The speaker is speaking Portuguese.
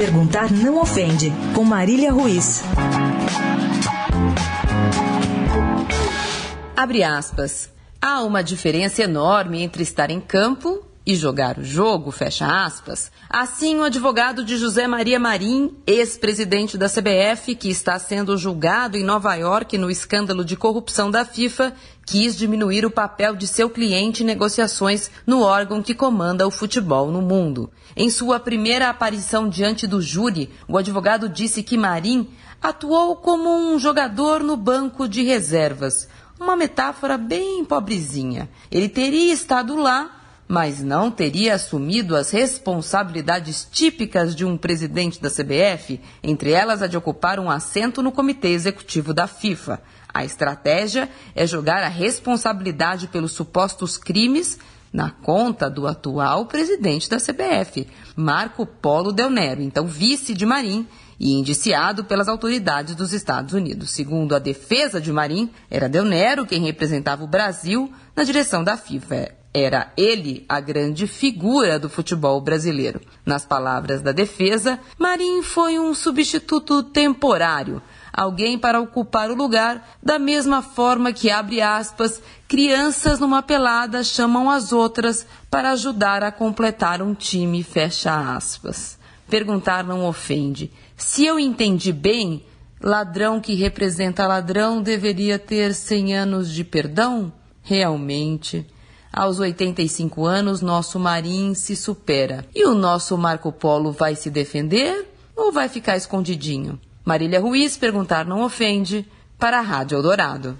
Perguntar não ofende, com Marília Ruiz. Abre aspas. Há uma diferença enorme entre estar em campo e jogar o jogo, fecha aspas. Assim, o advogado de José Maria Marim, ex-presidente da CBF, que está sendo julgado em Nova York no escândalo de corrupção da FIFA, quis diminuir o papel de seu cliente em negociações no órgão que comanda o futebol no mundo. Em sua primeira aparição diante do júri, o advogado disse que Marim atuou como um jogador no banco de reservas. Uma metáfora bem pobrezinha. Ele teria estado lá mas não teria assumido as responsabilidades típicas de um presidente da CBF, entre elas a de ocupar um assento no comitê executivo da FIFA. A estratégia é jogar a responsabilidade pelos supostos crimes na conta do atual presidente da CBF, Marco Polo Del Nero, então vice de Marim e indiciado pelas autoridades dos Estados Unidos. Segundo a defesa de Marim, era Del Nero quem representava o Brasil na direção da FIFA. Era ele a grande figura do futebol brasileiro. Nas palavras da defesa, Marim foi um substituto temporário, alguém para ocupar o lugar, da mesma forma que, abre aspas, crianças numa pelada chamam as outras para ajudar a completar um time, fecha aspas. Perguntar não ofende. Se eu entendi bem, ladrão que representa ladrão deveria ter 100 anos de perdão? Realmente. Aos 85 anos, nosso Marim se supera. E o nosso Marco Polo vai se defender ou vai ficar escondidinho? Marília Ruiz perguntar não ofende para a Rádio Eldorado.